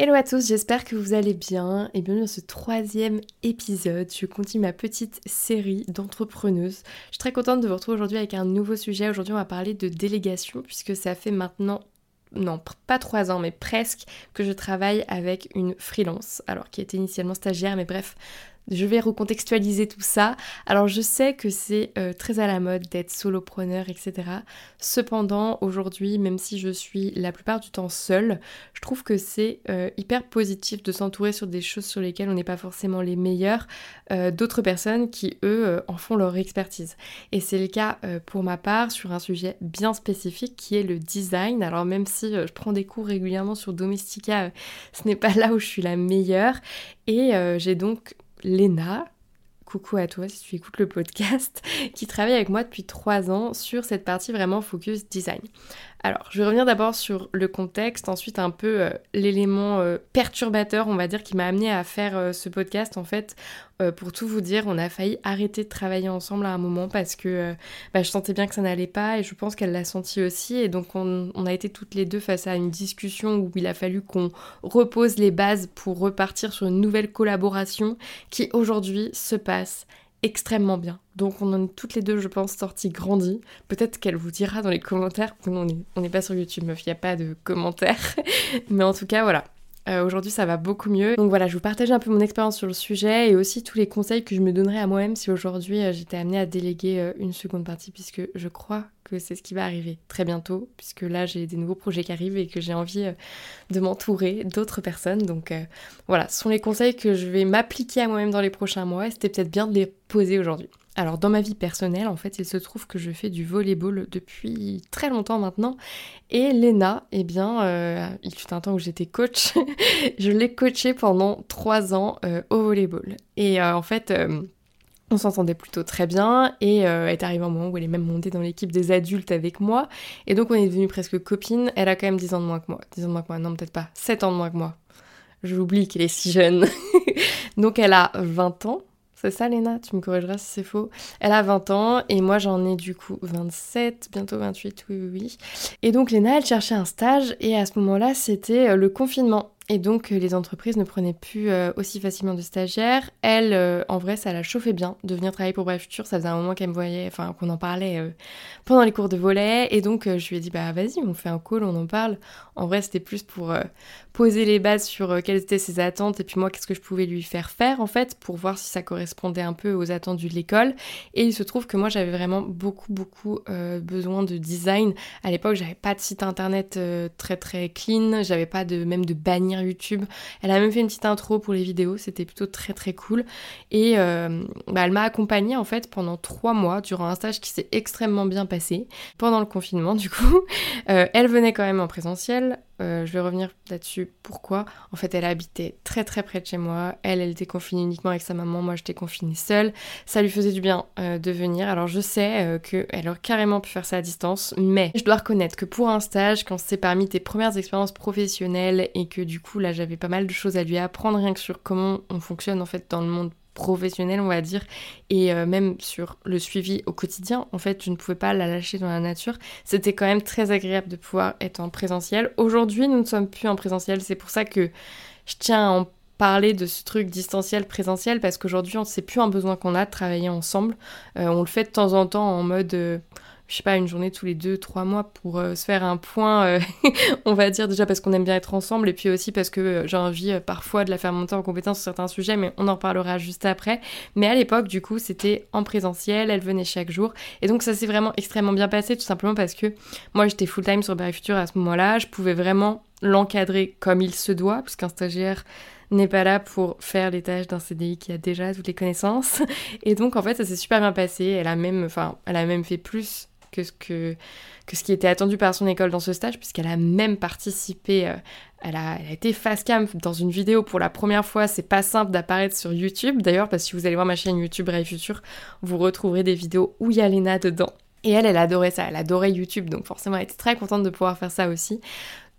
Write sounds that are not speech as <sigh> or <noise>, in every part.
Hello à tous, j'espère que vous allez bien et bienvenue dans ce troisième épisode. Je continue ma petite série d'entrepreneuses. Je suis très contente de vous retrouver aujourd'hui avec un nouveau sujet. Aujourd'hui, on va parler de délégation puisque ça fait maintenant non, pas trois ans, mais presque, que je travaille avec une freelance, alors qui était initialement stagiaire, mais bref, je vais recontextualiser tout ça. Alors je sais que c'est euh, très à la mode d'être solopreneur, etc. Cependant, aujourd'hui, même si je suis la plupart du temps seule, je trouve que c'est euh, hyper positif de s'entourer sur des choses sur lesquelles on n'est pas forcément les meilleurs, euh, d'autres personnes qui, eux, en font leur expertise. Et c'est le cas pour ma part sur un sujet bien spécifique qui est le design. Alors même si je prends des cours régulièrement sur Domestika, ce n'est pas là où je suis la meilleure. Et j'ai donc Léna, coucou à toi si tu écoutes le podcast, <laughs> qui travaille avec moi depuis trois ans sur cette partie vraiment focus design. Alors, je vais revenir d'abord sur le contexte, ensuite un peu euh, l'élément euh, perturbateur, on va dire, qui m'a amené à faire euh, ce podcast. En fait, pour tout vous dire, on a failli arrêter de travailler ensemble à un moment parce que bah, je sentais bien que ça n'allait pas et je pense qu'elle l'a senti aussi. Et donc, on, on, a été toutes les deux face à une discussion où il a fallu qu'on repose les bases pour repartir sur une nouvelle collaboration qui aujourd'hui se passe extrêmement bien. Donc on en est toutes les deux, je pense, sorties grandies. Peut-être qu'elle vous dira dans les commentaires. On n'est pas sur YouTube, meuf, il n'y a pas de commentaires. <laughs> Mais en tout cas, voilà. Euh, aujourd'hui, ça va beaucoup mieux. Donc voilà, je vous partage un peu mon expérience sur le sujet et aussi tous les conseils que je me donnerais à moi-même si aujourd'hui euh, j'étais amenée à déléguer euh, une seconde partie, puisque je crois que c'est ce qui va arriver très bientôt, puisque là j'ai des nouveaux projets qui arrivent et que j'ai envie de m'entourer d'autres personnes. Donc voilà, ce sont les conseils que je vais m'appliquer à moi-même dans les prochains mois et c'était peut-être bien de les poser aujourd'hui. Alors dans ma vie personnelle, en fait, il se trouve que je fais du volleyball depuis très longtemps maintenant. Et Léna, eh bien, euh, il fut un temps où j'étais coach. <laughs> je l'ai coachée pendant trois ans euh, au volleyball. Et euh, en fait, on s'entendait plutôt très bien. Et est arrivé un moment où elle est même montée dans l'équipe des adultes avec moi. Et donc on est devenus presque copines. Elle a quand même 10 ans de moins que moi. 10 ans de moins que moi, non peut-être pas. 7 ans de moins que moi. Je l'oublie qu'elle est si jeune. <laughs> donc elle a 20 ans. C'est ça, Léna Tu me corrigeras si c'est faux. Elle a 20 ans et moi j'en ai du coup 27, bientôt 28, oui, oui, oui. Et donc Léna, elle cherchait un stage et à ce moment-là, c'était euh, le confinement. Et donc euh, les entreprises ne prenaient plus euh, aussi facilement de stagiaires. Elle, en vrai, ça la chauffait bien de venir travailler pour Bref Futur. Ça faisait un moment qu'elle me voyait, enfin qu'on en parlait pendant les cours de volet. Et donc je lui ai dit, bah vas-y, on fait un call, on en parle. En vrai, c'était plus pour, poser les bases sur euh, quelles étaient ses attentes et puis moi qu'est-ce que je pouvais lui faire faire en fait pour voir si ça correspondait un peu aux attentes de l'école. Et il se trouve que moi j'avais vraiment beaucoup beaucoup euh, besoin de design. À l'époque j'avais pas de site internet euh, très très clean, j'avais pas de même de bannière YouTube. Elle a même fait une petite intro pour les vidéos, c'était plutôt très très cool. Et bah, elle m'a accompagnée en fait pendant trois mois durant un stage qui s'est extrêmement bien passé pendant le confinement du coup. <laughs> elle venait quand même en présentiel, euh, je vais revenir là-dessus. Pourquoi En fait, elle habitait très très près de chez moi. Elle, elle était confinée uniquement avec sa maman. Moi, j'étais confinée seule. Ça lui faisait du bien euh, de venir. Alors, je sais euh, qu'elle aurait carrément pu faire ça à distance. Mais je dois reconnaître que pour un stage, quand c'est parmi tes premières expériences professionnelles et que du coup, là, j'avais pas mal de choses à lui apprendre rien que sur comment on fonctionne en fait dans le monde professionnelle, on va dire, et euh, même sur le suivi au quotidien. En fait, je ne pouvais pas la lâcher dans la nature. C'était quand même très agréable de pouvoir être en présentiel. Aujourd'hui, nous ne sommes plus en présentiel. C'est pour ça que je tiens en parler de ce truc distanciel présentiel parce qu'aujourd'hui on sait plus un besoin qu'on a de travailler ensemble. Euh, on le fait de temps en temps en mode euh, je sais pas, une journée tous les deux, trois mois pour euh, se faire un point, euh, <laughs> on va dire déjà parce qu'on aime bien être ensemble et puis aussi parce que j'ai envie parfois de la faire monter en compétence sur certains sujets, mais on en reparlera juste après. Mais à l'époque, du coup, c'était en présentiel, elle venait chaque jour et donc ça s'est vraiment extrêmement bien passé tout simplement parce que moi j'étais full time sur Berry Future à ce moment-là, je pouvais vraiment l'encadrer comme il se doit, puisqu'un stagiaire n'est pas là pour faire les tâches d'un CDI qui a déjà toutes les connaissances. <laughs> Et donc en fait ça s'est super bien passé. Elle a même, enfin, elle a même fait plus que ce, que, que ce qui était attendu par son école dans ce stage, puisqu'elle a même participé, euh, elle, a, elle, a, été face cam dans une vidéo pour la première fois. C'est pas simple d'apparaître sur YouTube d'ailleurs, parce que si vous allez voir ma chaîne YouTube Brave Future, vous retrouverez des vidéos où il y a Léna dedans. Et elle, elle adorait ça, elle adorait YouTube, donc forcément elle était très contente de pouvoir faire ça aussi.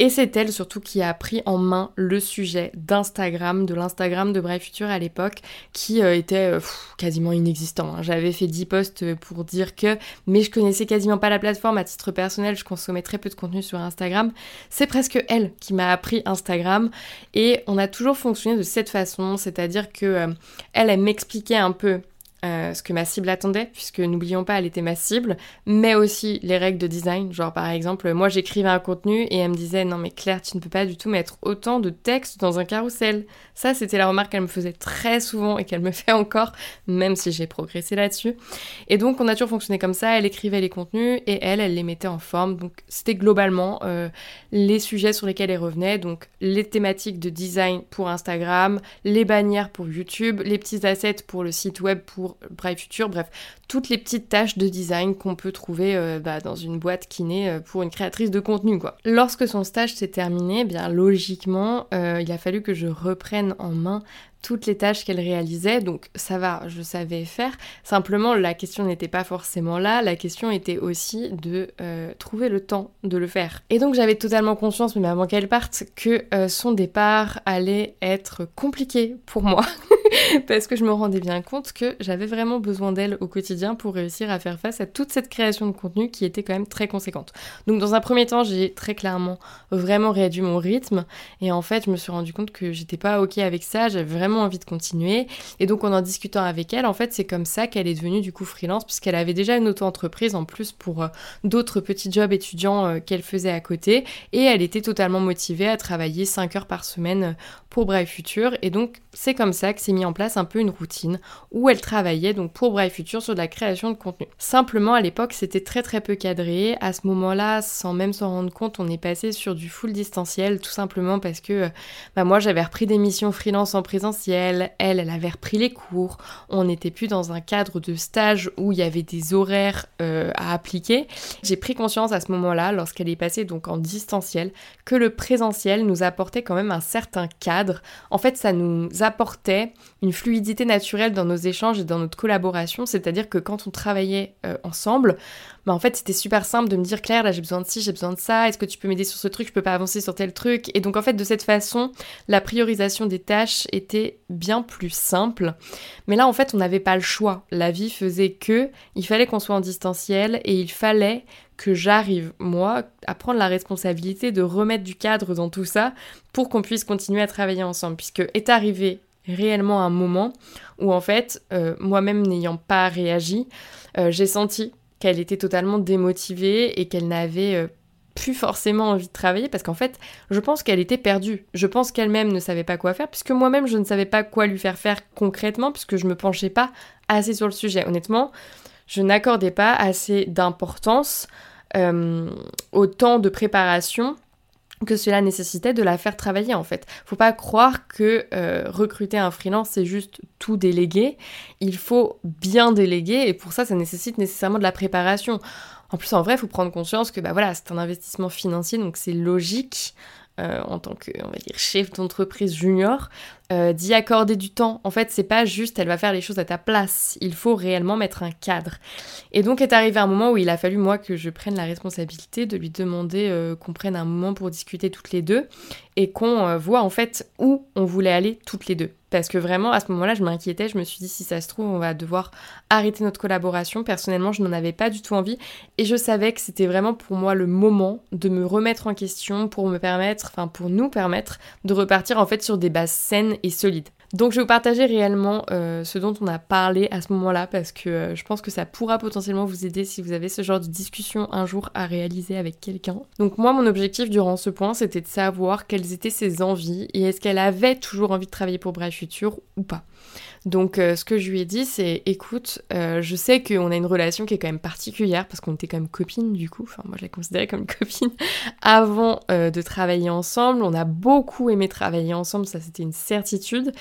Et c'est elle surtout qui a pris en main le sujet d'Instagram, de l'Instagram de Brave Future à l'époque, qui euh, était euh, quasiment inexistant. Hein. J'avais fait 10 posts pour dire que, mais je connaissais quasiment pas la plateforme à titre personnel, je consommais très peu de contenu sur Instagram. C'est presque elle qui m'a appris Instagram et on a toujours fonctionné de cette façon, c'est-à-dire que euh, elle, elle m'expliquait un peu euh, ce que ma cible attendait, puisque n'oublions pas, elle était ma cible, mais aussi les règles de design. Genre par exemple, moi j'écrivais un contenu et elle me disait non mais Claire, tu ne peux pas du tout mettre autant de texte dans un carrousel. Ça, c'était la remarque qu'elle me faisait très souvent et qu'elle me <laughs> fait encore, même si j'ai progressé là-dessus. Et donc on a toujours fonctionné comme ça. Elle écrivait les contenus et elle, elle les mettait en forme. Donc c'était globalement euh, les sujets sur lesquels elle revenait. Donc les thématiques de design pour Instagram, les bannières pour YouTube, les petits assets pour le site web pour Bref, toutes les petites tâches de design qu'on peut trouver euh, bah, dans une boîte qui naît euh, pour une créatrice de contenu, quoi. Lorsque son stage s'est terminé, eh bien logiquement, euh, il a fallu que je reprenne en main toutes les tâches qu'elle réalisait, donc ça va, je savais faire. Simplement, la question n'était pas forcément là, la question était aussi de trouver le temps de le faire. Et donc j'avais totalement conscience, même avant qu'elle parte, que son départ allait être compliqué pour moi, <laughs> <laughs> parce que je me rendais bien compte que j'avais vraiment besoin d'elle au quotidien pour réussir à faire face à toute cette création de contenu qui était quand même très conséquente. Donc dans un premier temps, j'ai très clairement vraiment réduit mon rythme, et en fait, je me suis rendu compte que j'étais pas ok avec ça, j'avais vraiment envie de continuer. Et donc en en discutant avec elle, en fait, c'est comme ça qu'elle est devenue du coup freelance, puisqu'elle avait déjà une auto-entreprise en plus pour euh, d'autres petits jobs étudiants euh, qu'elle faisait à côté. Et elle était totalement motivée à travailler 5 heures par semaine euh, pour Brave Future. Et donc c'est comme ça que s'est en place un peu une routine où elle travaillait donc pour Brave Future sur de la création de contenu. Simplement à l'époque c'était très très peu cadré. À ce moment-là, sans même s'en rendre compte, on est passé sur du full distanciel, tout simplement parce que bah, moi j'avais repris des missions freelance en présence elle, elle avait repris les cours, on n'était plus dans un cadre de stage où il y avait des horaires euh, à appliquer. J'ai pris conscience à ce moment-là, lorsqu'elle est passée donc en distanciel, que le présentiel nous apportait quand même un certain cadre. En fait, ça nous apportait une fluidité naturelle dans nos échanges et dans notre collaboration, c'est-à-dire que quand on travaillait euh, ensemble, bah en fait c'était super simple de me dire Claire là j'ai besoin de ci, j'ai besoin de ça, est-ce que tu peux m'aider sur ce truc, je peux pas avancer sur tel truc. Et donc en fait de cette façon la priorisation des tâches était bien plus simple. Mais là en fait on n'avait pas le choix, la vie faisait que il fallait qu'on soit en distanciel et il fallait que j'arrive, moi, à prendre la responsabilité de remettre du cadre dans tout ça pour qu'on puisse continuer à travailler ensemble. Puisque est arrivé réellement un moment où, en fait, euh, moi-même n'ayant pas réagi, euh, j'ai senti qu'elle était totalement démotivée et qu'elle n'avait euh, plus forcément envie de travailler parce qu'en fait, je pense qu'elle était perdue. Je pense qu'elle-même ne savait pas quoi faire puisque moi-même je ne savais pas quoi lui faire faire concrètement puisque je me penchais pas assez sur le sujet. Honnêtement, je n'accordais pas assez d'importance au temps de préparation que cela nécessitait de la faire travailler en fait. Faut pas croire que euh, recruter un freelance c'est juste tout déléguer. Il faut bien déléguer et pour ça ça nécessite nécessairement de la préparation. En plus en vrai, faut prendre conscience que bah voilà, c'est un investissement financier donc c'est logique euh, en tant que, on va dire, chef d'entreprise junior, euh, d'y accorder du temps. En fait, c'est pas juste elle va faire les choses à ta place. Il faut réellement mettre un cadre. Et donc est arrivé un moment où il a fallu moi que je prenne la responsabilité de lui demander euh, qu'on prenne un moment pour discuter toutes les deux et qu'on voit en fait où on voulait aller toutes les deux. Parce que vraiment, à ce moment-là, je m'inquiétais. Je me suis dit, si ça se trouve, on va devoir arrêter notre collaboration. Personnellement, je n'en avais pas du tout envie. Et je savais que c'était vraiment pour moi le moment de me remettre en question pour me permettre, enfin, pour nous permettre de repartir en fait sur des bases saines et solides. Donc je vais vous partager réellement euh, ce dont on a parlé à ce moment-là parce que euh, je pense que ça pourra potentiellement vous aider si vous avez ce genre de discussion un jour à réaliser avec quelqu'un. Donc moi mon objectif durant ce point c'était de savoir quelles étaient ses envies et est-ce qu'elle avait toujours envie de travailler pour Brave Future ou pas. Donc euh, ce que je lui ai dit c'est écoute, euh, je sais qu'on a une relation qui est quand même particulière parce qu'on était quand même copines du coup, enfin moi je la considérais comme <laughs> copine avant euh, de travailler ensemble, on a beaucoup aimé travailler ensemble, ça c'était une certitude.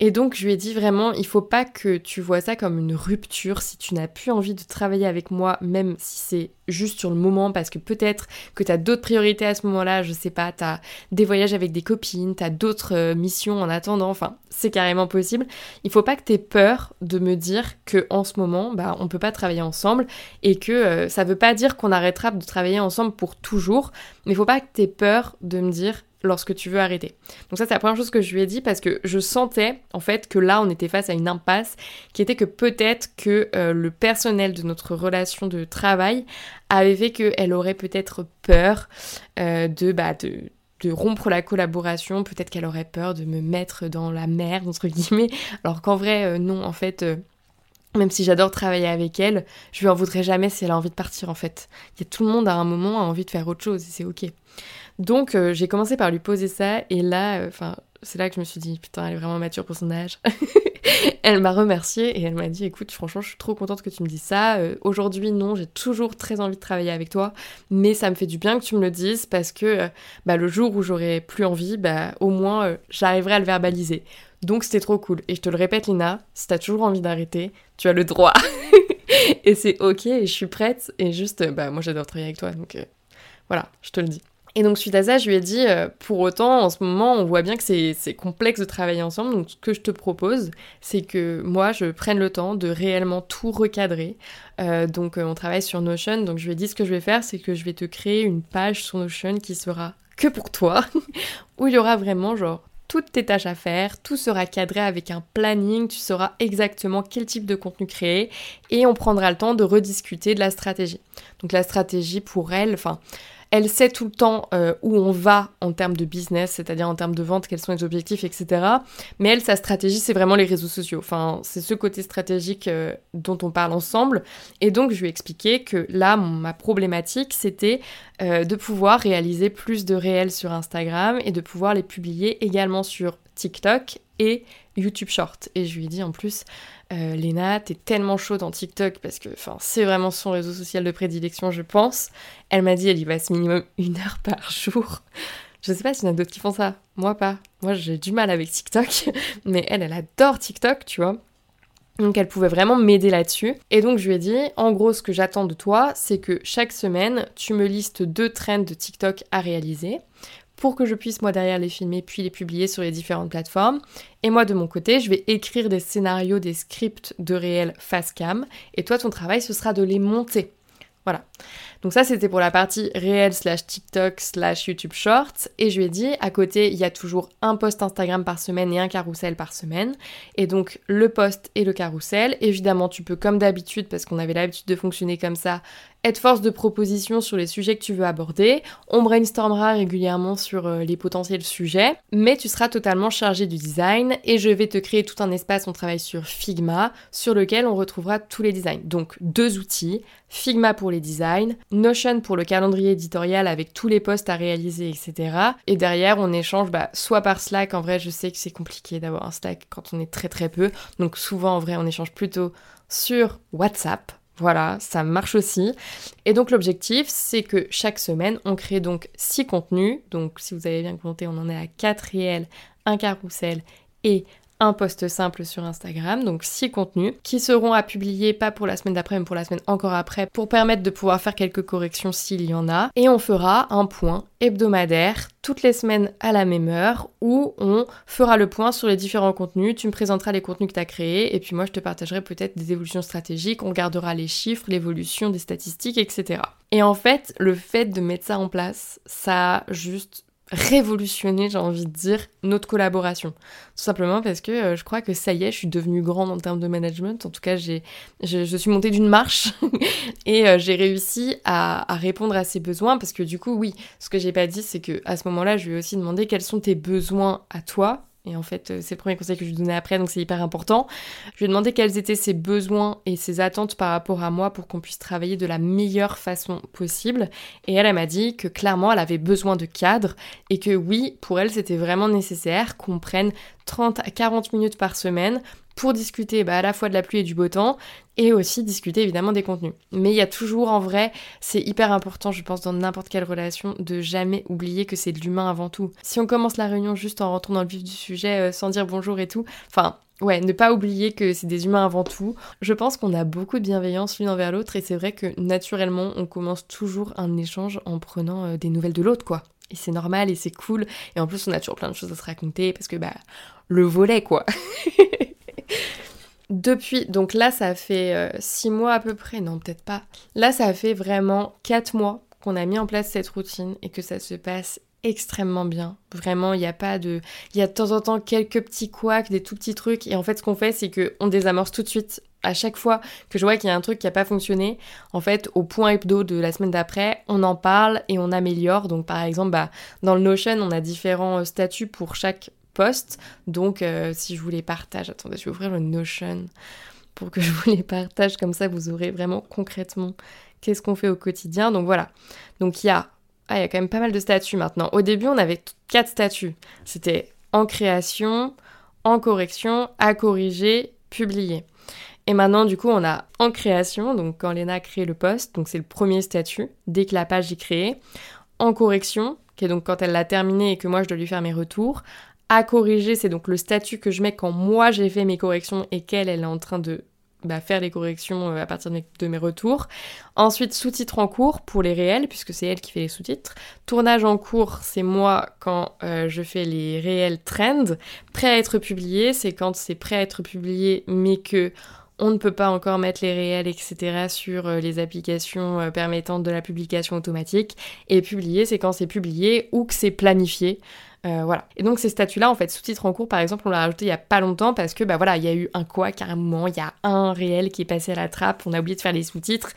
Et donc je lui ai dit vraiment il faut pas que tu vois ça comme une rupture si tu n'as plus envie de travailler avec moi même si c'est juste sur le moment parce que peut-être que tu as d'autres priorités à ce moment-là, je sais pas, tu as des voyages avec des copines, tu as d'autres missions en attendant, enfin c'est carrément possible. Il faut pas que tu aies peur de me dire que en ce moment, bah, on peut pas travailler ensemble et que euh, ça veut pas dire qu'on arrêtera de travailler ensemble pour toujours, mais il faut pas que tu aies peur de me dire lorsque tu veux arrêter. Donc ça c'est la première chose que je lui ai dit parce que je sentais en fait que là on était face à une impasse qui était que peut-être que euh, le personnel de notre relation de travail avait fait qu'elle aurait peut-être peur euh, de, bah, de, de rompre la collaboration, peut-être qu'elle aurait peur de me mettre dans la merde, entre guillemets, alors qu'en vrai, euh, non, en fait, euh, même si j'adore travailler avec elle, je lui en voudrais jamais si elle a envie de partir, en fait. Il y a tout le monde à un moment a envie de faire autre chose, et c'est ok. Donc, euh, j'ai commencé par lui poser ça, et là, enfin, c'est là que je me suis dit, putain, elle est vraiment mature pour son âge. <laughs> elle m'a remercié et elle m'a dit, écoute, franchement, je suis trop contente que tu me dises ça. Euh, aujourd'hui, non, j'ai toujours très envie de travailler avec toi, mais ça me fait du bien que tu me le dises parce que euh, bah, le jour où j'aurai plus envie, bah, au moins, euh, j'arriverai à le verbaliser. Donc c'était trop cool. Et je te le répète, Lina, si t'as toujours envie d'arrêter, tu as le droit. <laughs> et c'est ok, et je suis prête. Et juste, bah, moi, j'adore travailler avec toi, donc voilà, je te le dis. Et donc suite à ça, je lui ai dit, euh, pour autant, en ce moment, on voit bien que c'est complexe de travailler ensemble. Donc ce que je te propose, c'est que moi, je prenne le temps de réellement tout recadrer. Euh, donc euh, on travaille sur Notion. Donc je lui ai dit, ce que je vais faire, c'est que je vais te créer une page sur Notion qui sera que pour toi, <laughs> où il y aura vraiment genre toutes tes tâches à faire, tout sera cadré avec un planning, tu sauras exactement quel type de contenu créer et on prendra le temps de rediscuter de la stratégie. Donc la stratégie pour elle, enfin elle sait tout le temps euh, où on va en termes de business, c'est-à-dire en termes de vente, quels sont les objectifs, etc. Mais elle, sa stratégie, c'est vraiment les réseaux sociaux. Enfin, c'est ce côté stratégique euh, dont on parle ensemble. Et donc, je lui ai expliqué que là, ma problématique, c'était euh, de pouvoir réaliser plus de réels sur Instagram et de pouvoir les publier également sur TikTok et YouTube Short. Et je lui ai dit en plus, euh, Léna, t'es tellement chaude en TikTok parce que c'est vraiment son réseau social de prédilection, je pense. Elle m'a dit elle y passe minimum <laughs> une heure par jour. Je sais pas s'il y en a d'autres qui font ça. Moi pas. Moi j'ai du mal avec TikTok. <laughs> Mais elle, elle adore TikTok, tu vois. Donc elle pouvait vraiment m'aider là-dessus. Et donc je lui ai dit, en gros ce que j'attends de toi, c'est que chaque semaine, tu me listes deux trends de TikTok à réaliser pour que je puisse moi derrière les filmer puis les publier sur les différentes plateformes. Et moi de mon côté, je vais écrire des scénarios, des scripts de réel face cam. Et toi, ton travail, ce sera de les monter. Voilà. Donc ça, c'était pour la partie réel slash TikTok slash YouTube Shorts. Et je lui ai dit, à côté, il y a toujours un post Instagram par semaine et un carrousel par semaine. Et donc, le post et le carrousel. Évidemment, tu peux, comme d'habitude, parce qu'on avait l'habitude de fonctionner comme ça, être force de proposition sur les sujets que tu veux aborder. On brainstormera régulièrement sur euh, les potentiels sujets, mais tu seras totalement chargé du design et je vais te créer tout un espace, on travaille sur Figma, sur lequel on retrouvera tous les designs. Donc deux outils, Figma pour les designs, Notion pour le calendrier éditorial avec tous les posts à réaliser, etc. Et derrière, on échange bah, soit par Slack, en vrai je sais que c'est compliqué d'avoir un Slack quand on est très très peu, donc souvent en vrai on échange plutôt sur WhatsApp voilà, ça marche aussi. Et donc l'objectif, c'est que chaque semaine, on crée donc 6 contenus. Donc si vous avez bien compté, on en est à 4 réels, un carrousel et un post simple sur Instagram, donc six contenus qui seront à publier pas pour la semaine d'après mais pour la semaine encore après pour permettre de pouvoir faire quelques corrections s'il y en a. Et on fera un point hebdomadaire toutes les semaines à la même heure où on fera le point sur les différents contenus, tu me présenteras les contenus que tu as créés et puis moi je te partagerai peut-être des évolutions stratégiques, on gardera les chiffres, l'évolution des statistiques, etc. Et en fait, le fait de mettre ça en place, ça a juste révolutionner, j'ai envie de dire, notre collaboration. Tout simplement parce que euh, je crois que ça y est, je suis devenue grande en termes de management. En tout cas, j'ai, je, suis montée d'une marche <laughs> et euh, j'ai réussi à, à, répondre à ses besoins parce que du coup, oui, ce que j'ai pas dit, c'est que à ce moment-là, je lui ai aussi demandé quels sont tes besoins à toi et en fait, euh, c'est le premier conseil que je lui donnais après, donc c'est hyper important. Je lui ai demandé quels étaient ses besoins et ses attentes par rapport à moi pour qu'on puisse travailler de la meilleure façon possible. Et elle, elle m'a dit que clairement, elle avait besoin de cadre et que oui, pour elle, c'était vraiment nécessaire qu'on prenne 30 à 40 minutes par semaine pour discuter bah, à la fois de la pluie et du beau temps et aussi discuter évidemment des contenus. Mais il y a toujours en vrai, c'est hyper important je pense dans n'importe quelle relation de jamais oublier que c'est de l'humain avant tout. Si on commence la réunion juste en rentrant dans le vif du sujet euh, sans dire bonjour et tout, enfin Ouais, ne pas oublier que c'est des humains avant tout. Je pense qu'on a beaucoup de bienveillance l'une envers l'autre et c'est vrai que naturellement on commence toujours un échange en prenant euh, des nouvelles de l'autre quoi. Et c'est normal et c'est cool. Et en plus on a toujours plein de choses à se raconter parce que bah le volet quoi. <laughs> Depuis, donc là ça fait 6 euh, mois à peu près, non peut-être pas. Là ça fait vraiment 4 mois qu'on a mis en place cette routine et que ça se passe extrêmement bien. Vraiment, il n'y a pas de... Il y a de temps en temps quelques petits couacs, des tout petits trucs. Et en fait, ce qu'on fait, c'est qu'on désamorce tout de suite. À chaque fois que je vois qu'il y a un truc qui n'a pas fonctionné, en fait, au point hebdo de la semaine d'après, on en parle et on améliore. Donc, par exemple, bah, dans le Notion, on a différents euh, statuts pour chaque Donc, euh, si je vous les partage... Attendez, je vais ouvrir le Notion pour que <laughs> je vous les partage. Comme ça, vous aurez vraiment concrètement qu'est-ce qu'on fait au quotidien. Donc, voilà. Donc, il y a ah, il y a quand même pas mal de statuts maintenant. Au début, on avait quatre statuts. C'était en création, en correction, à corriger, publier. Et maintenant, du coup, on a en création, donc quand Léna a créé le poste, donc c'est le premier statut, dès que la page est créée. En correction, qui est donc quand elle l'a terminé et que moi je dois lui faire mes retours. À corriger, c'est donc le statut que je mets quand moi j'ai fait mes corrections et qu'elle, elle est en train de bah, faire les corrections euh, à partir de mes, retours. Ensuite, sous-titres en cours pour les réels, puisque c'est elle qui fait les sous-titres. Tournage en cours, c'est moi quand euh, je fais les réels trends. Prêt à être publié, c'est quand c'est prêt à être publié, mais que on ne peut pas encore mettre les réels, etc. sur euh, les applications permettant de la publication automatique. Et publier, c'est quand c'est publié ou que c'est planifié. Euh, voilà. Et donc ces statuts-là, en fait, sous-titres en cours, par exemple, on l'a rajouté il y a pas longtemps parce que, bah voilà, il y a eu un quoi moment, il y a un réel qui est passé à la trappe, on a oublié de faire les sous-titres.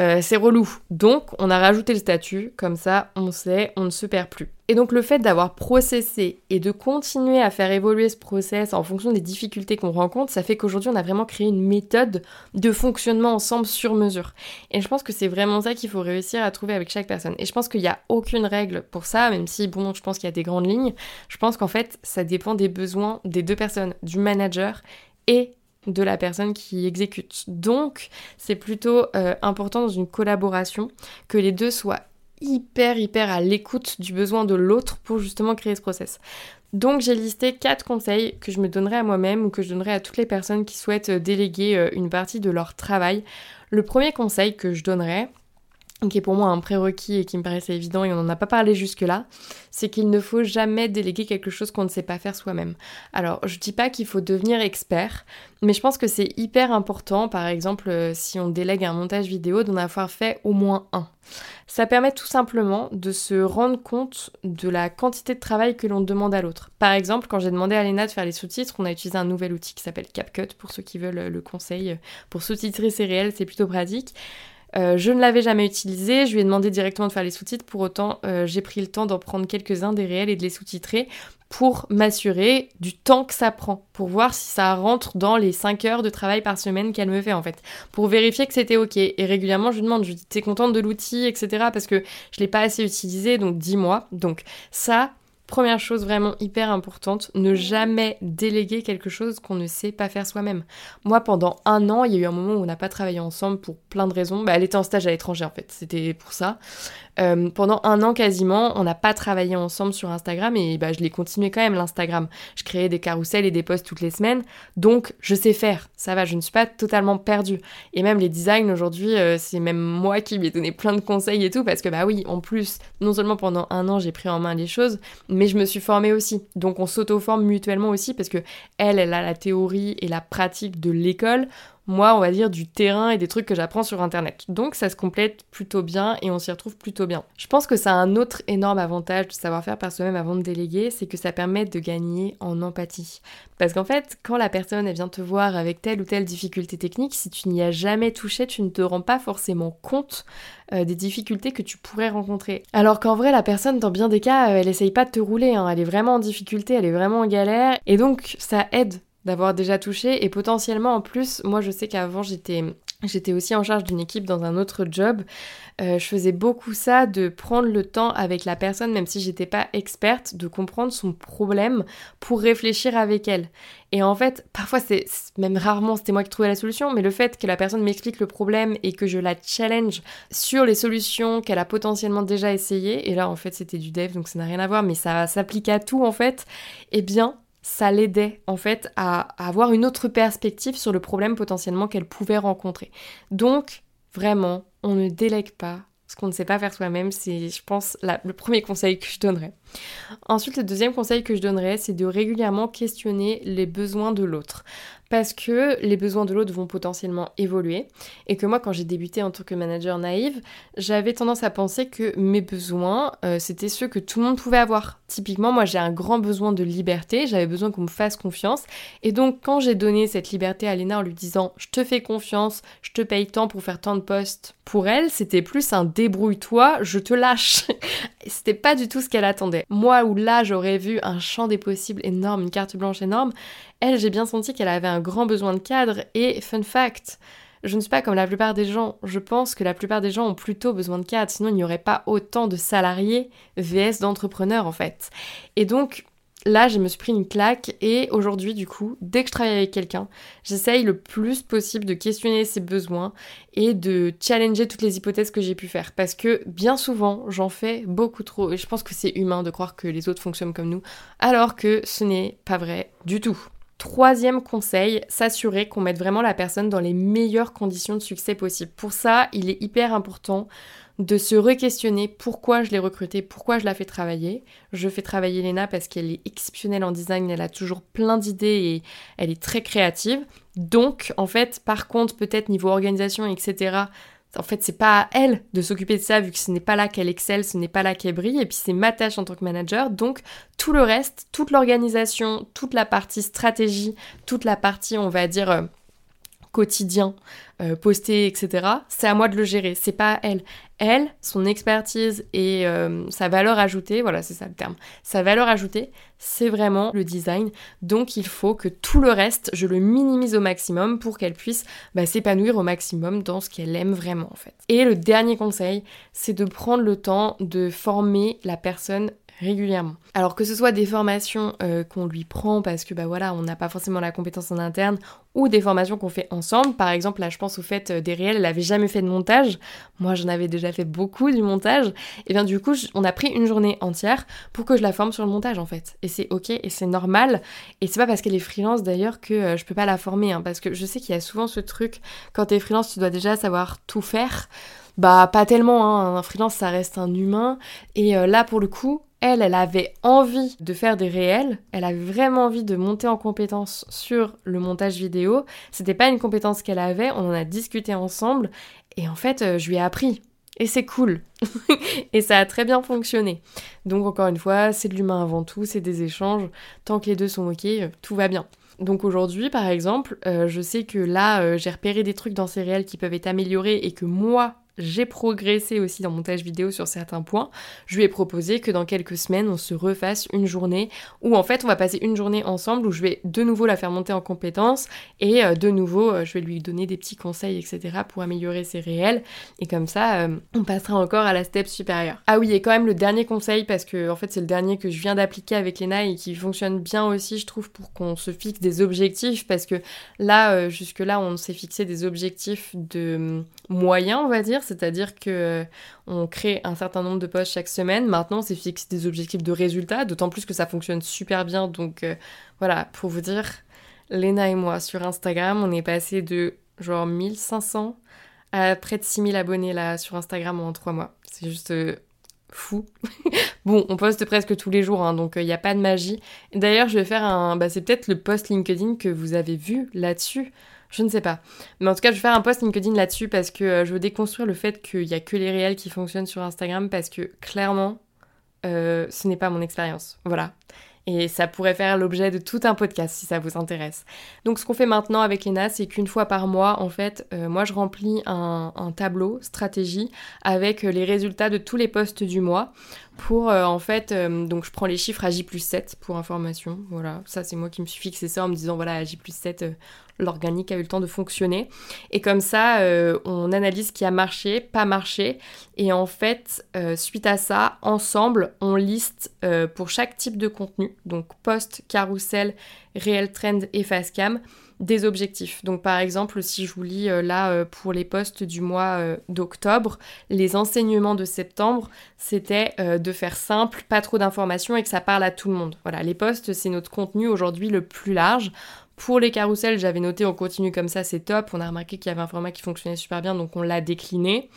Euh, c'est relou. Donc, on a rajouté le statut, comme ça, on sait, on ne se perd plus. Et donc, le fait d'avoir processé et de continuer à faire évoluer ce process en fonction des difficultés qu'on rencontre, ça fait qu'aujourd'hui, on a vraiment créé une méthode de fonctionnement ensemble sur mesure. Et je pense que c'est vraiment ça qu'il faut réussir à trouver avec chaque personne. Et je pense qu'il n'y a aucune règle pour ça, même si, bon, je pense qu'il y a des grandes lignes. Je pense qu'en fait, ça dépend des besoins des deux personnes, du manager et de la personne qui exécute. Donc, c'est plutôt euh, important dans une collaboration que les deux soient hyper, hyper à l'écoute du besoin de l'autre pour justement créer ce process. Donc, j'ai listé quatre conseils que je me donnerai à moi-même ou que je donnerai à toutes les personnes qui souhaitent déléguer euh, une partie de leur travail. Le premier conseil que je donnerais, qui est pour moi un prérequis et qui me paraissait évident et on n'en a pas parlé jusque-là, c'est qu'il ne faut jamais déléguer quelque chose qu'on ne sait pas faire soi-même. Alors, je dis pas qu'il faut devenir expert, mais je pense que c'est hyper important, par exemple, euh, si on délègue un montage vidéo, d'en avoir fait au moins un. Ça permet tout simplement de se rendre compte de la quantité de travail que l'on demande à l'autre. Par exemple, quand j'ai demandé à Léna de faire les sous-titres, on a utilisé un nouvel outil qui s'appelle CapCut, pour ceux qui veulent le conseil. Pour sous-titrer, c'est réel, c'est plutôt pratique. Euh, je ne l'avais jamais utilisé, je lui ai demandé directement de faire les sous-titres, pour autant euh, j'ai pris le temps d'en prendre quelques-uns des réels et de les sous-titrer pour m'assurer du temps que ça prend, pour voir si ça rentre dans les 5 heures de travail par semaine qu'elle me fait en fait, pour vérifier que c'était ok. Et régulièrement je demande, je lui dis t'es contente de l'outil, etc. parce que je l'ai pas assez utilisé, donc dis-moi. Donc ça, Première chose vraiment hyper importante, ne jamais déléguer quelque chose qu'on ne sait pas faire soi-même. Moi, pendant un an, il y a eu un moment où on n'a pas travaillé ensemble pour plein de raisons. Bah, elle était en stage à l'étranger en fait, c'était pour ça. Euh, pendant un an quasiment, on n'a pas travaillé ensemble sur Instagram et bah, je l'ai continué quand même l'Instagram. Je créais des carousels et des posts toutes les semaines, donc je sais faire. Ça va, je ne suis pas totalement perdue. Et même les designs aujourd'hui, euh, c'est même moi qui lui ai donné plein de conseils et tout parce que bah oui, en plus, non seulement pendant un an j'ai pris en main les choses, mais je me suis formée aussi. Donc on s'auto-forme mutuellement aussi parce que elle, elle a la théorie et la pratique de l'école moi, on va dire, du terrain et des trucs que j'apprends sur Internet. Donc ça se complète plutôt bien et on s'y retrouve plutôt bien. Je pense que ça a un autre énorme avantage de savoir faire par soi-même avant de déléguer, c'est que ça permet de gagner en empathie. Parce qu'en fait, quand la personne vient te voir avec telle ou telle difficulté technique, si tu n'y as jamais touché, tu ne te rends pas forcément compte euh, des difficultés que tu pourrais rencontrer. Alors qu'en vrai, la personne, dans bien des cas, euh, elle essaye pas de te rouler, hein. elle est vraiment en difficulté, elle est vraiment en galère, et donc ça aide d'avoir déjà touché et potentiellement en plus, moi je sais qu'avant j'étais J'étais aussi en charge d'une équipe dans un autre job. Euh, je faisais beaucoup ça, de prendre le temps avec la personne, même si j'étais pas experte, de comprendre son problème pour réfléchir avec elle. Et en fait, parfois c'est même rarement c'était moi qui trouvais la solution, mais le fait que la personne m'explique le problème et que je la challenge sur les solutions qu'elle a potentiellement déjà essayées, et là en fait c'était du dev donc ça n'a rien à voir, mais ça s'applique à tout en fait, eh bien ça l'aidait en fait à, avoir une autre perspective sur le problème potentiellement qu'elle pouvait rencontrer. Donc, vraiment, on ne délègue pas ce qu'on ne sait pas faire soi-même, c'est, je pense, le premier conseil que je donnerais. Ensuite, le deuxième conseil que je donnerais, c'est de régulièrement questionner les besoins de l'autre parce que les besoins de l'autre vont potentiellement évoluer et que moi quand j'ai débuté en tant que manager naïve, j'avais tendance à penser que mes besoins euh, c'était ceux que tout le monde pouvait avoir. Typiquement, moi j'ai un grand besoin de liberté, j'avais besoin qu'on me fasse confiance et donc quand j'ai donné cette liberté à Léna en lui disant "Je te fais confiance, je te paye tant pour faire tant de postes", pour elle, c'était plus un débrouille-toi, je te lâche. <laughs> c'était pas du tout ce qu'elle attendait. Moi où là j'aurais vu un champ des possibles énorme, une carte blanche énorme, elle, j'ai bien senti qu'elle avait un grand besoin de cadre et fun fact, je ne suis pas comme la plupart des gens. Je pense que la plupart des gens ont plutôt besoin de cadre, sinon il n'y aurait pas autant de salariés VS d'entrepreneurs en fait. Et donc là, je me suis pris une claque et aujourd'hui, du coup, dès que je travaille avec quelqu'un, j'essaye le plus possible de questionner ses besoins et de challenger toutes les hypothèses que j'ai pu faire. Parce que bien souvent, j'en fais beaucoup trop et je pense que c'est humain de croire que les autres fonctionnent comme nous, alors que ce n'est pas vrai du tout. Troisième conseil, s'assurer qu'on mette vraiment la personne dans les meilleures conditions de succès possibles. Pour ça, il est hyper important de se re-questionner pourquoi je l'ai recrutée, pourquoi je la fais travailler. Je fais travailler Lena parce qu'elle est exceptionnelle en design, elle a toujours plein d'idées et elle est très créative. Donc, en fait, par contre, peut-être niveau organisation, etc., en fait, c'est pas à elle de s'occuper de ça vu que ce n'est pas là qu'elle excelle, ce n'est pas là qu'elle brille, et puis c'est ma tâche en tant que manager. Donc, tout le reste, toute l'organisation, toute la partie stratégie, toute la partie, on va dire, euh, quotidien, euh, posté, etc., c'est à moi de le gérer, c'est pas à elle. Elle, son expertise et euh, sa valeur ajoutée, voilà, c'est ça le terme, sa valeur ajoutée, c'est vraiment le design. Donc il faut que tout le reste, je le minimise au maximum pour qu'elle puisse bah, s'épanouir au maximum dans ce qu'elle aime vraiment en fait. Et le dernier conseil, c'est de prendre le temps de former la personne régulièrement. Alors que ce soit des formations euh, qu'on lui prend parce que bah voilà, on n'a pas forcément la compétence en interne ou des formations qu'on fait ensemble. Par exemple, là je pense au fait euh, des réels, elle avait jamais fait de montage. Moi, j'en avais déjà fait beaucoup du montage. Et bien du coup, on a pris une journée entière pour que je la forme sur le montage en fait. Et c'est OK et c'est normal et c'est pas parce qu'elle est freelance d'ailleurs que euh, je peux pas la former hein, parce que je sais qu'il y a souvent ce truc quand tu es freelance, tu dois déjà savoir tout faire. Bah pas tellement, hein. un freelance ça reste un humain. Et là pour le coup, elle, elle avait envie de faire des réels, elle avait vraiment envie de monter en compétence sur le montage vidéo. C'était pas une compétence qu'elle avait, on en a discuté ensemble et en fait, euh, je lui ai appris. Et c'est cool. <laughs> et ça a très bien fonctionné. Donc encore une fois, c'est de l'humain avant tout, c'est des échanges. Tant que les deux sont ok, euh, tout va bien. Donc aujourd'hui, par exemple, euh, je sais que là, j'ai repéré des trucs dans ces réels qui peuvent être améliorés et que moi, j'ai progressé aussi dans mon montage vidéo sur certains points, je lui ai proposé que dans quelques semaines, on se refasse une journée où en fait on va passer une journée ensemble où je vais de nouveau la faire monter en compétences et euh, de nouveau euh, je vais lui donner des petits conseils etc pour améliorer ses réels et comme ça euh, on passera encore à la step supérieure. Ah oui et quand même le dernier conseil parce que en fait c'est le dernier que je viens d'appliquer avec Lena et qui fonctionne bien aussi je trouve pour qu'on se fixe des objectifs parce que là jusque là on s'est fixé des objectifs de moyens on va dire c'est-à-dire que euh, on crée un certain nombre de posts chaque semaine. Maintenant, c'est fixe des objectifs de résultats, d'autant plus que ça fonctionne super bien. Donc euh, voilà, pour vous dire, Lena et moi sur Instagram, on est passé de genre 1500 à près de 6000 abonnés là sur Instagram en trois mois. C'est juste euh, fou. <laughs> bon, on poste presque tous les jours, hein, donc il n'y a pas de magie. D'ailleurs, je vais faire un... Bah, c'est peut-être le post LinkedIn que vous avez vu là-dessus. Je ne sais pas. Mais en tout cas, je vais faire un post LinkedIn là-dessus parce que euh, je veux déconstruire le fait qu'il n'y a que les réels qui fonctionnent sur Instagram parce que clairement, euh, ce n'est pas mon expérience. Voilà. Et ça pourrait faire l'objet de tout un podcast si ça vous intéresse. Donc ce qu'on fait maintenant avec Lena, c'est qu'une fois par mois, en fait, euh, moi je remplis un, un, tableau stratégie avec les résultats de tous les postes du mois pour euh, en fait, euh, donc je prends les chiffres à J plus 7 pour information, voilà, ça c'est moi qui me suis fixé ça en me disant voilà à J plus 7 euh, l'organique a eu le temps de fonctionner. Et comme ça on analyse ce qui a marché, pas marché. Et en fait suite à ça ensemble on liste pour chaque type de contenu. Donc post, carousel, réel trend et cam des objectifs. Donc par exemple, si je vous lis euh, là euh, pour les postes du mois euh, d'octobre, les enseignements de septembre, c'était de faire simple, pas trop d'informations et que ça parle à tout le monde. Voilà, les postes, c'est notre contenu aujourd'hui le plus large. Pour les carousels, j'avais noté on continue comme ça, c'est top. On a remarqué qu'il y avait un format qui fonctionnait super bien, donc on l'a décliné.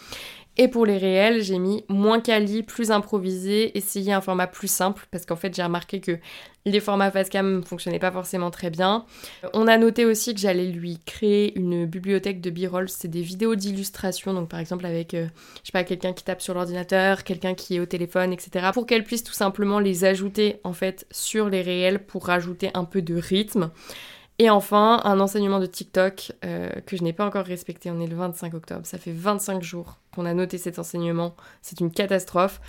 Et pour les réels, j'ai mis moins quali, plus improvisé, essayer un format plus simple, parce qu'en fait j'ai remarqué que les formats facecam ne fonctionnaient pas forcément très bien. On a noté aussi que j'allais lui créer une bibliothèque de b-roll, c'est des vidéos d'illustration, donc par exemple avec, euh, je sais pas, quelqu'un qui tape sur l'ordinateur, quelqu'un qui est au téléphone, etc. Pour qu'elle puisse tout simplement les ajouter en fait sur les réels pour rajouter un peu de rythme. Et enfin, un enseignement de TikTok euh, que je n'ai pas encore respecté. On est le 25 octobre. Ça fait 25 jours qu'on a noté cet enseignement. C'est une catastrophe.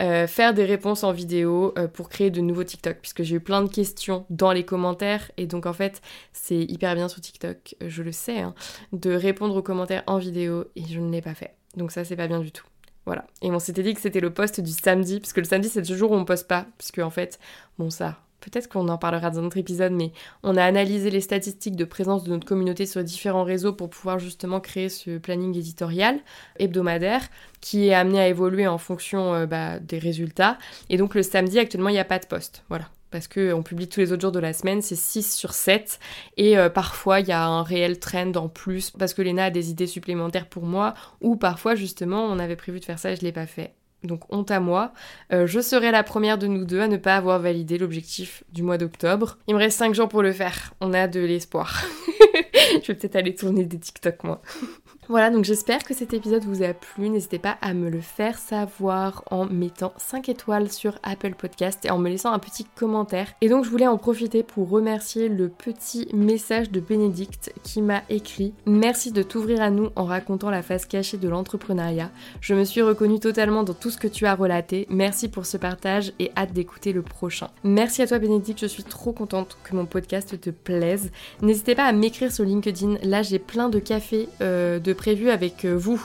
Euh, faire des réponses en vidéo euh, pour créer de nouveaux TikTok, puisque j'ai eu plein de questions dans les commentaires, et donc en fait, c'est hyper bien sur TikTok, je le sais, hein, de répondre aux commentaires en vidéo, et je ne l'ai pas fait. Donc ça, c'est pas bien du tout. Voilà. Et on s'était dit que c'était le post du samedi, puisque le samedi, c'est le jour où on poste pas, puisque en fait, bon, ça, peut-être qu'on en parlera dans un autre épisode, mais on a analysé les statistiques de présence de notre communauté sur différents réseaux pour pouvoir justement créer ce planning éditorial hebdomadaire qui est amené à évoluer en fonction euh, bah, des résultats. Et donc le samedi, actuellement, il n'y a pas de poste. Voilà. Parce qu'on publie tous les autres jours de la semaine, c'est 6 sur 7. Et euh, parfois, il y a un réel trend en plus parce que Léna a des idées supplémentaires pour moi. Ou parfois, justement, on avait prévu de faire ça et je ne l'ai pas fait donc honte à moi. Euh, je serai la première de nous deux à ne pas avoir validé l'objectif du mois d'octobre. Il me reste 5 jours pour le faire. On a de l'espoir. <laughs> <laughs> je vais peut-être aller tourner des TikTok moi. <laughs> Voilà, donc j'espère que cet épisode vous a plu. N'hésitez pas à me le faire savoir en mettant 5 étoiles sur Apple Podcast et en me laissant un petit commentaire. Et donc je voulais en profiter pour remercier le petit message de Bénédicte qui m'a écrit Merci de t'ouvrir à nous en racontant la face cachée de l'entrepreneuriat. Je me suis reconnue totalement dans tout ce que tu as relaté. Merci pour ce partage et hâte d'écouter le prochain. Merci à toi Bénédicte, je suis trop contente que mon podcast te plaise. N'hésitez pas à m'écrire sur LinkedIn. Là j'ai plein de cafés euh, de prévu avec euh, vous.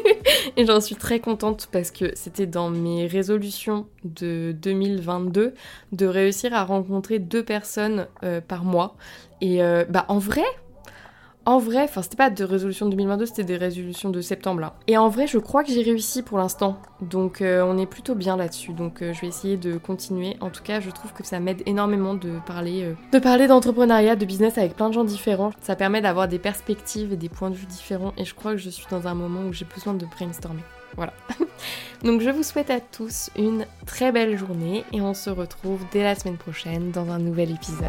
<laughs> et j'en suis très contente parce que c'était dans mes résolutions de 2022 de réussir à rencontrer deux personnes euh, par mois. Et bah en vrai, en vrai, enfin c'était pas de résolution de 2022, c'était des résolutions de septembre là. Et en vrai, je crois que j'ai réussi pour l'instant. Donc euh, on est plutôt bien là-dessus. Donc euh, je vais essayer de continuer. En tout cas, je trouve que ça m'aide énormément de parler euh, de parler d'entrepreneuriat, de business avec plein de gens différents. Ça permet d'avoir des perspectives et des points de vue différents et je crois que je suis dans un moment où j'ai besoin de brainstormer. Voilà. <laughs> Donc je vous souhaite à tous une très belle journée et on se retrouve dès la semaine prochaine dans un nouvel épisode.